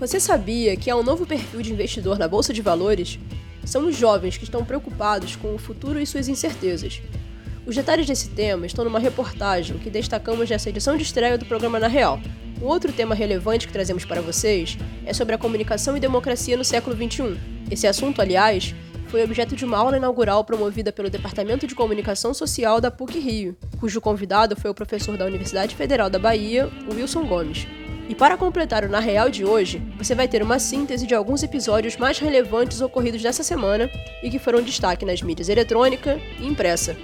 Você sabia que há um novo perfil de investidor na bolsa de valores? São os jovens que estão preocupados com o futuro e suas incertezas. Os detalhes desse tema estão numa reportagem que destacamos nessa edição de estreia do programa Na Real. Um outro tema relevante que trazemos para vocês é sobre a comunicação e democracia no século XXI. Esse assunto, aliás, foi objeto de uma aula inaugural promovida pelo Departamento de Comunicação Social da PUC Rio, cujo convidado foi o professor da Universidade Federal da Bahia, Wilson Gomes. E para completar o Na Real de hoje, você vai ter uma síntese de alguns episódios mais relevantes ocorridos dessa semana e que foram destaque nas mídias eletrônica e impressa.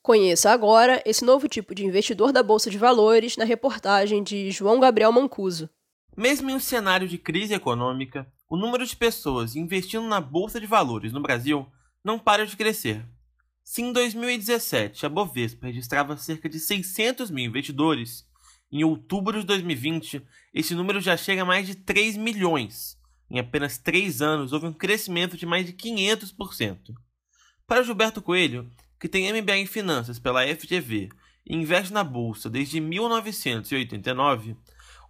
Conheça agora esse novo tipo de investidor da Bolsa de Valores na reportagem de João Gabriel Mancuso. Mesmo em um cenário de crise econômica, o número de pessoas investindo na Bolsa de Valores no Brasil não para de crescer. Se em 2017 a Bovespa registrava cerca de 600 mil investidores, em outubro de 2020 esse número já chega a mais de 3 milhões. Em apenas 3 anos houve um crescimento de mais de 500%. Para Gilberto Coelho, que tem MBA em Finanças pela FGV e investe na Bolsa desde 1989,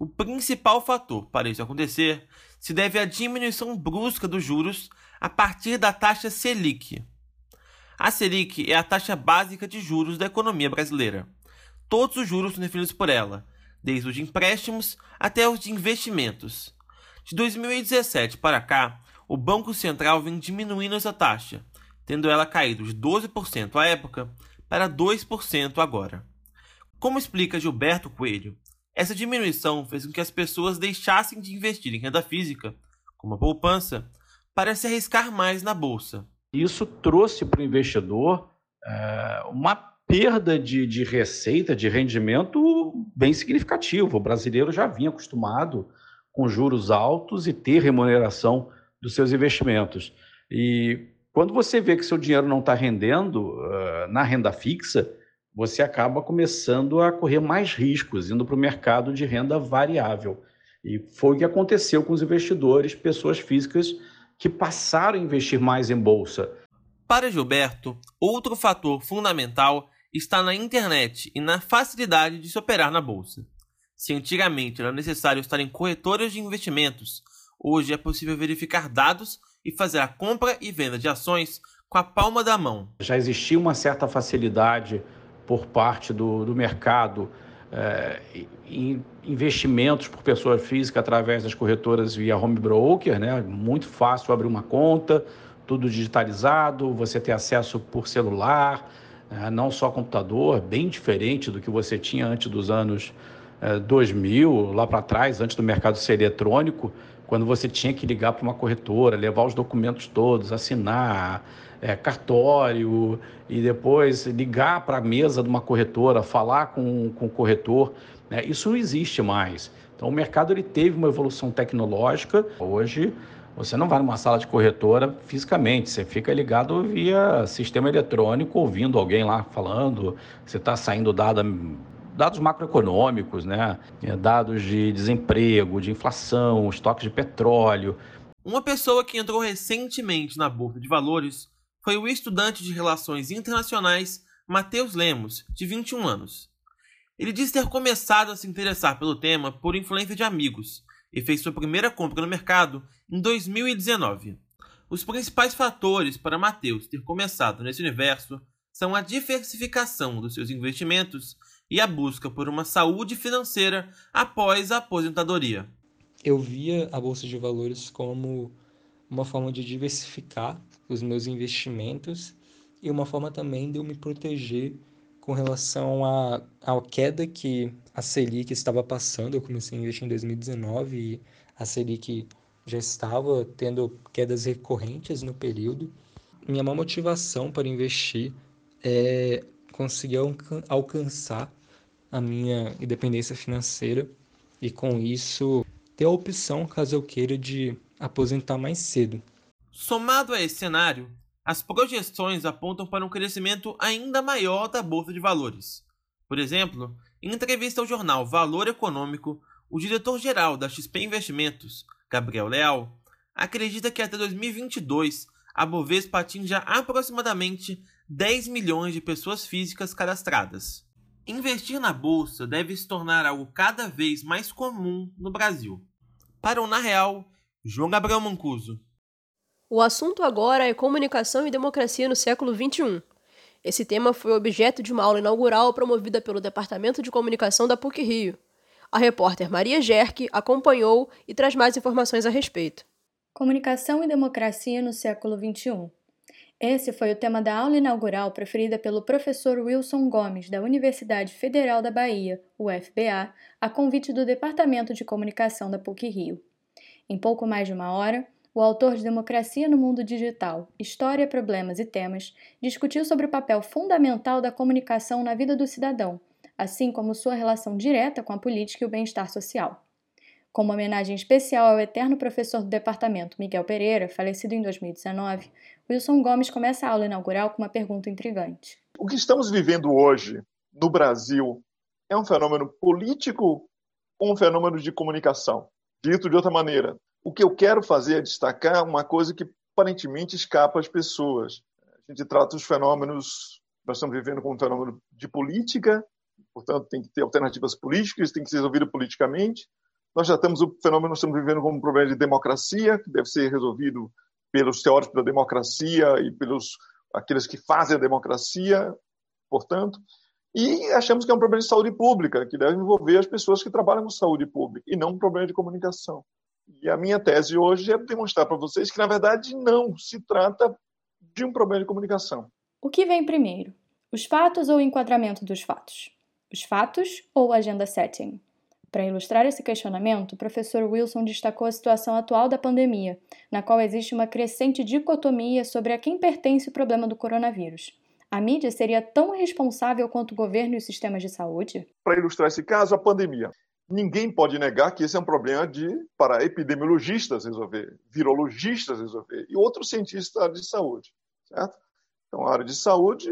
o principal fator para isso acontecer se deve à diminuição brusca dos juros a partir da taxa Selic, a Selic é a taxa básica de juros da economia brasileira. Todos os juros são definidos por ela, desde os de empréstimos até os de investimentos. De 2017 para cá, o Banco Central vem diminuindo essa taxa, tendo ela caído de 12% à época para 2% agora. Como explica Gilberto Coelho, essa diminuição fez com que as pessoas deixassem de investir em renda física, como a poupança, para se arriscar mais na bolsa. Isso trouxe para o investidor é, uma perda de, de receita, de rendimento bem significativo. O brasileiro já vinha acostumado com juros altos e ter remuneração dos seus investimentos. E quando você vê que seu dinheiro não está rendendo uh, na renda fixa, você acaba começando a correr mais riscos, indo para o mercado de renda variável. E foi o que aconteceu com os investidores, pessoas físicas que passaram a investir mais em bolsa. Para Gilberto, outro fator fundamental está na internet e na facilidade de se operar na bolsa. Se antigamente era necessário estar em corretoras de investimentos, hoje é possível verificar dados e fazer a compra e venda de ações com a palma da mão. Já existia uma certa facilidade por parte do, do mercado é, investimentos por pessoa física através das corretoras via home broker, né? Muito fácil abrir uma conta, tudo digitalizado, você ter acesso por celular, né? não só computador, bem diferente do que você tinha antes dos anos 2000, lá para trás, antes do mercado ser eletrônico, quando você tinha que ligar para uma corretora, levar os documentos todos, assinar, é, cartório e depois ligar para a mesa de uma corretora, falar com, com o corretor. Né? Isso não existe mais. Então o mercado ele teve uma evolução tecnológica. Hoje você não vai numa sala de corretora fisicamente, você fica ligado via sistema eletrônico, ouvindo alguém lá falando, você está saindo dado, dados macroeconômicos, né? É, dados de desemprego, de inflação, estoques de petróleo. Uma pessoa que entrou recentemente na Bolsa de Valores foi o estudante de Relações Internacionais Matheus Lemos, de 21 anos. Ele diz ter começado a se interessar pelo tema por influência de amigos e fez sua primeira compra no mercado em 2019. Os principais fatores para Matheus ter começado nesse universo são a diversificação dos seus investimentos e a busca por uma saúde financeira após a aposentadoria. Eu via a bolsa de valores como uma forma de diversificar os meus investimentos e uma forma também de eu me proteger com relação à, à queda que a Selic estava passando. Eu comecei a investir em 2019 e a Selic já estava tendo quedas recorrentes no período. Minha maior motivação para investir é conseguir alcançar a minha independência financeira e com isso ter a opção, caso eu queira, de aposentar mais cedo. Somado a esse cenário, as projeções apontam para um crescimento ainda maior da bolsa de valores. Por exemplo, em entrevista ao jornal Valor Econômico, o diretor-geral da XP Investimentos, Gabriel Leal, acredita que até 2022 a Bovespa atinja aproximadamente 10 milhões de pessoas físicas cadastradas. Investir na bolsa deve se tornar algo cada vez mais comum no Brasil. Para o Na Real, João Gabriel Mancuso. O assunto agora é comunicação e democracia no século XXI. Esse tema foi objeto de uma aula inaugural promovida pelo Departamento de Comunicação da PUC Rio. A repórter Maria Gerke acompanhou e traz mais informações a respeito. Comunicação e democracia no século XXI. Esse foi o tema da aula inaugural preferida pelo professor Wilson Gomes, da Universidade Federal da Bahia, UFBA, a convite do Departamento de Comunicação da PUC Rio. Em pouco mais de uma hora, o autor de Democracia no Mundo Digital, História, Problemas e Temas, discutiu sobre o papel fundamental da comunicação na vida do cidadão, assim como sua relação direta com a política e o bem-estar social. Com uma homenagem especial ao eterno professor do departamento, Miguel Pereira, falecido em 2019, Wilson Gomes começa a aula inaugural com uma pergunta intrigante. O que estamos vivendo hoje no Brasil é um fenômeno político ou um fenômeno de comunicação? Dito de outra maneira, o que eu quero fazer é destacar uma coisa que aparentemente escapa às pessoas. A gente trata os fenômenos, nós estamos vivendo com um fenômeno de política, portanto, tem que ter alternativas políticas, tem que ser resolvido politicamente. Nós já temos o fenômeno, nós estamos vivendo como um problema de democracia, que deve ser resolvido pelos teóricos da democracia e pelos aqueles que fazem a democracia, portanto. E achamos que é um problema de saúde pública, que deve envolver as pessoas que trabalham com saúde pública, e não um problema de comunicação. E a minha tese hoje é demonstrar para vocês que, na verdade, não se trata de um problema de comunicação. O que vem primeiro? Os fatos ou o enquadramento dos fatos? Os fatos ou agenda setting? Para ilustrar esse questionamento, o professor Wilson destacou a situação atual da pandemia, na qual existe uma crescente dicotomia sobre a quem pertence o problema do coronavírus. A mídia seria tão responsável quanto o governo e os sistemas de saúde? Para ilustrar esse caso, a pandemia. Ninguém pode negar que esse é um problema de para epidemiologistas resolver, virologistas resolver e outros cientistas de saúde, certo? Então, a área de saúde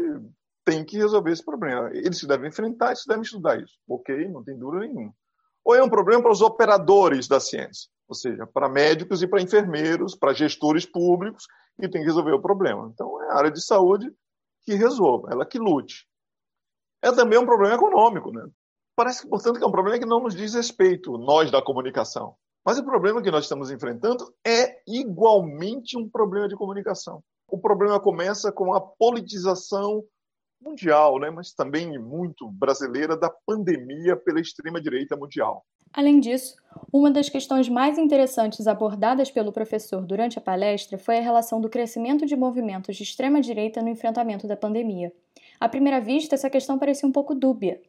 tem que resolver esse problema. Eles se devem enfrentar, eles devem estudar isso. Ok, não tem dúvida nenhuma ou é um problema para os operadores da ciência, ou seja, para médicos e para enfermeiros, para gestores públicos que tem que resolver o problema. Então, é a área de saúde que resolva, ela que lute. É também um problema econômico, né? Parece, portanto, que é um problema que não nos diz respeito, nós da comunicação. Mas o problema que nós estamos enfrentando é igualmente um problema de comunicação. O problema começa com a politização mundial, né, mas também muito brasileira, da pandemia pela extrema-direita mundial. Além disso, uma das questões mais interessantes abordadas pelo professor durante a palestra foi a relação do crescimento de movimentos de extrema-direita no enfrentamento da pandemia. À primeira vista, essa questão parecia um pouco dúbia.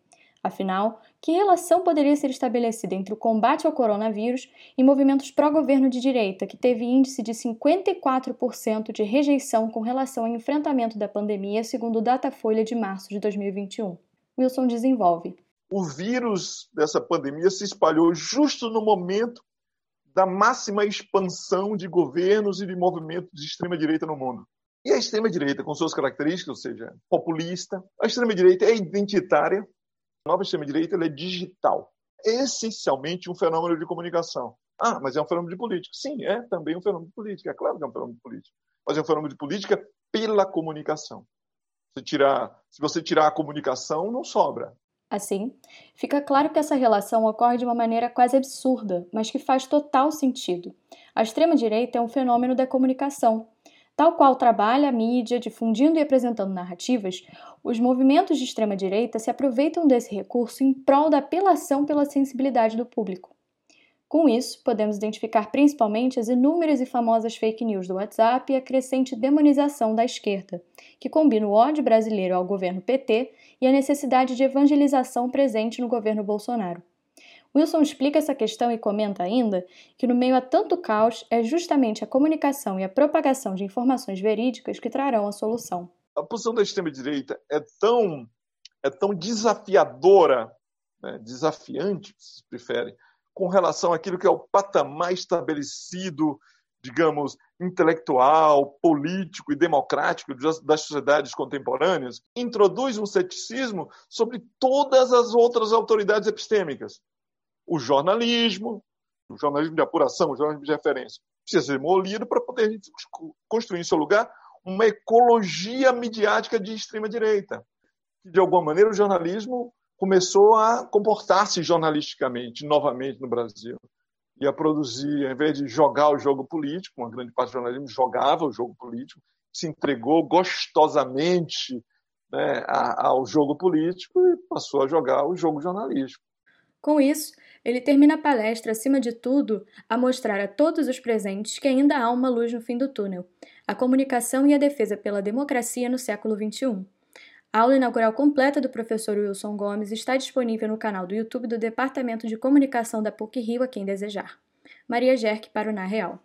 Afinal, que relação poderia ser estabelecida entre o combate ao coronavírus e movimentos pró-governo de direita, que teve índice de 54% de rejeição com relação ao enfrentamento da pandemia, segundo o Datafolha de março de 2021? Wilson desenvolve. O vírus dessa pandemia se espalhou justo no momento da máxima expansão de governos e de movimentos de extrema-direita no mundo. E a extrema-direita, com suas características, ou seja, populista, a extrema-direita é identitária, nova extrema-direita é digital. É essencialmente um fenômeno de comunicação. Ah, mas é um fenômeno de política. Sim, é também um fenômeno de política. É claro que é um fenômeno de política. Mas é um fenômeno de política pela comunicação. Se, tirar, se você tirar a comunicação, não sobra. Assim, fica claro que essa relação ocorre de uma maneira quase absurda, mas que faz total sentido. A extrema-direita é um fenômeno da comunicação, Tal qual trabalha a mídia difundindo e apresentando narrativas, os movimentos de extrema-direita se aproveitam desse recurso em prol da apelação pela sensibilidade do público. Com isso, podemos identificar principalmente as inúmeras e famosas fake news do WhatsApp e a crescente demonização da esquerda, que combina o ódio brasileiro ao governo PT e a necessidade de evangelização presente no governo Bolsonaro. Wilson explica essa questão e comenta ainda que, no meio a tanto caos, é justamente a comunicação e a propagação de informações verídicas que trarão a solução. A posição da extrema-direita é tão, é tão desafiadora, né, desafiante, se preferem, com relação àquilo que é o patamar estabelecido, digamos, intelectual, político e democrático das sociedades contemporâneas, introduz um ceticismo sobre todas as outras autoridades epistêmicas o jornalismo, o jornalismo de apuração, o jornalismo de referência, precisa ser demolido para poder construir em seu lugar uma ecologia midiática de extrema-direita. De alguma maneira, o jornalismo começou a comportar-se jornalisticamente novamente no Brasil e a produzir, ao invés de jogar o jogo político, uma grande parte do jornalismo jogava o jogo político, se entregou gostosamente né, ao jogo político e passou a jogar o jogo jornalístico. Com isso, ele termina a palestra, acima de tudo, a mostrar a todos os presentes que ainda há uma luz no fim do túnel: a comunicação e a defesa pela democracia no século XXI. A aula inaugural completa do professor Wilson Gomes está disponível no canal do YouTube do Departamento de Comunicação da PUC Rio a quem desejar. Maria Jerk para o Na Real.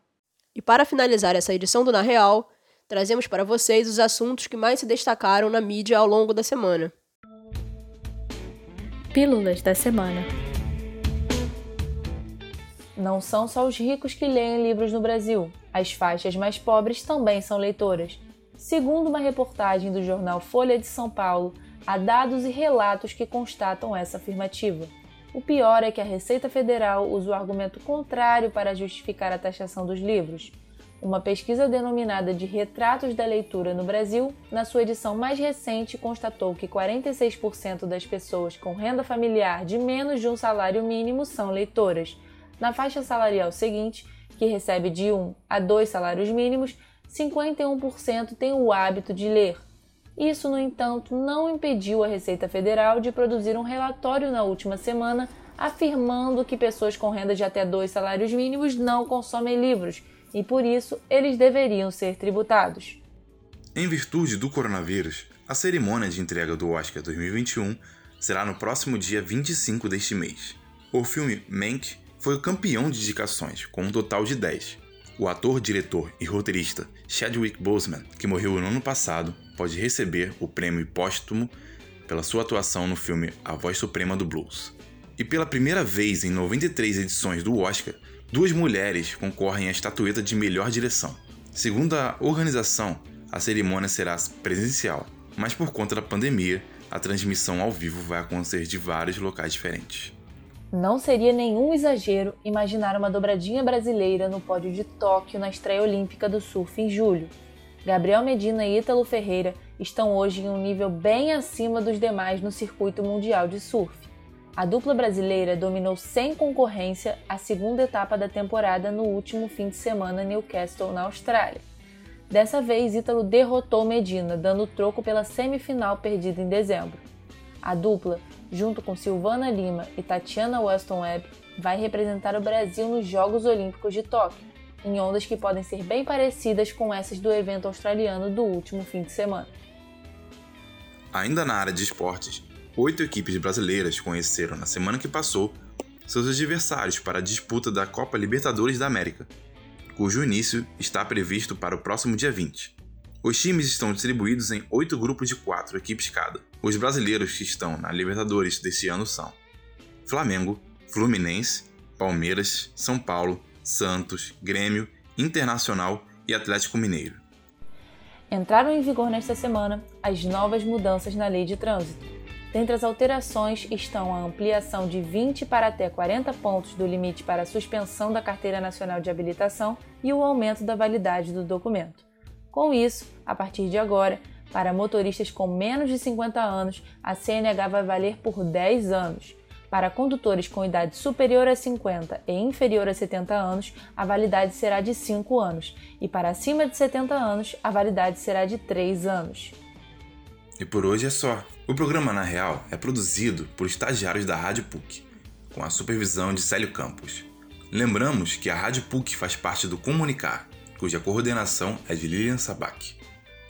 E para finalizar essa edição do Na Real, trazemos para vocês os assuntos que mais se destacaram na mídia ao longo da semana. Pílulas da semana. Não são só os ricos que leem livros no Brasil. As faixas mais pobres também são leitoras. Segundo uma reportagem do jornal Folha de São Paulo, há dados e relatos que constatam essa afirmativa. O pior é que a Receita Federal usa o argumento contrário para justificar a taxação dos livros. Uma pesquisa denominada de Retratos da Leitura no Brasil, na sua edição mais recente, constatou que 46% das pessoas com renda familiar de menos de um salário mínimo são leitoras. Na faixa salarial seguinte, que recebe de 1 a 2 salários mínimos, 51% tem o hábito de ler. Isso, no entanto, não impediu a Receita Federal de produzir um relatório na última semana afirmando que pessoas com renda de até dois salários mínimos não consomem livros e por isso eles deveriam ser tributados. Em virtude do coronavírus, a cerimônia de entrega do Oscar 2021 será no próximo dia 25 deste mês. O filme Mank foi o campeão de indicações, com um total de 10. O ator, diretor e roteirista Chadwick Boseman, que morreu no ano passado, pode receber o prêmio póstumo pela sua atuação no filme A Voz Suprema do Blues. E pela primeira vez em 93 edições do Oscar, duas mulheres concorrem à estatueta de melhor direção. Segundo a organização, a cerimônia será presencial, mas por conta da pandemia, a transmissão ao vivo vai acontecer de vários locais diferentes. Não seria nenhum exagero imaginar uma dobradinha brasileira no pódio de Tóquio na estreia olímpica do surf em julho. Gabriel Medina e Ítalo Ferreira estão hoje em um nível bem acima dos demais no circuito mundial de surf. A dupla brasileira dominou sem concorrência a segunda etapa da temporada no último fim de semana em Newcastle, na Austrália. Dessa vez, Ítalo derrotou Medina, dando troco pela semifinal perdida em dezembro. A dupla, junto com Silvana Lima e Tatiana Weston Webb, vai representar o Brasil nos Jogos Olímpicos de Tóquio, em ondas que podem ser bem parecidas com essas do evento australiano do último fim de semana. Ainda na área de esportes, oito equipes brasileiras conheceram na semana que passou seus adversários para a disputa da Copa Libertadores da América, cujo início está previsto para o próximo dia 20. Os times estão distribuídos em oito grupos de quatro equipes cada. Os brasileiros que estão na Libertadores deste ano são Flamengo, Fluminense, Palmeiras, São Paulo, Santos, Grêmio, Internacional e Atlético Mineiro. Entraram em vigor nesta semana as novas mudanças na lei de trânsito. Dentre as alterações estão a ampliação de 20 para até 40 pontos do limite para a suspensão da Carteira Nacional de Habilitação e o aumento da validade do documento. Com isso, a partir de agora, para motoristas com menos de 50 anos, a CNH vai valer por 10 anos. Para condutores com idade superior a 50 e inferior a 70 anos, a validade será de 5 anos, e para acima de 70 anos, a validade será de 3 anos. E por hoje é só. O programa Na Real é produzido por estagiários da Rádio PUC, com a supervisão de Célio Campos. Lembramos que a Rádio PUC faz parte do Comunicar, cuja coordenação é de Lilian Sabac.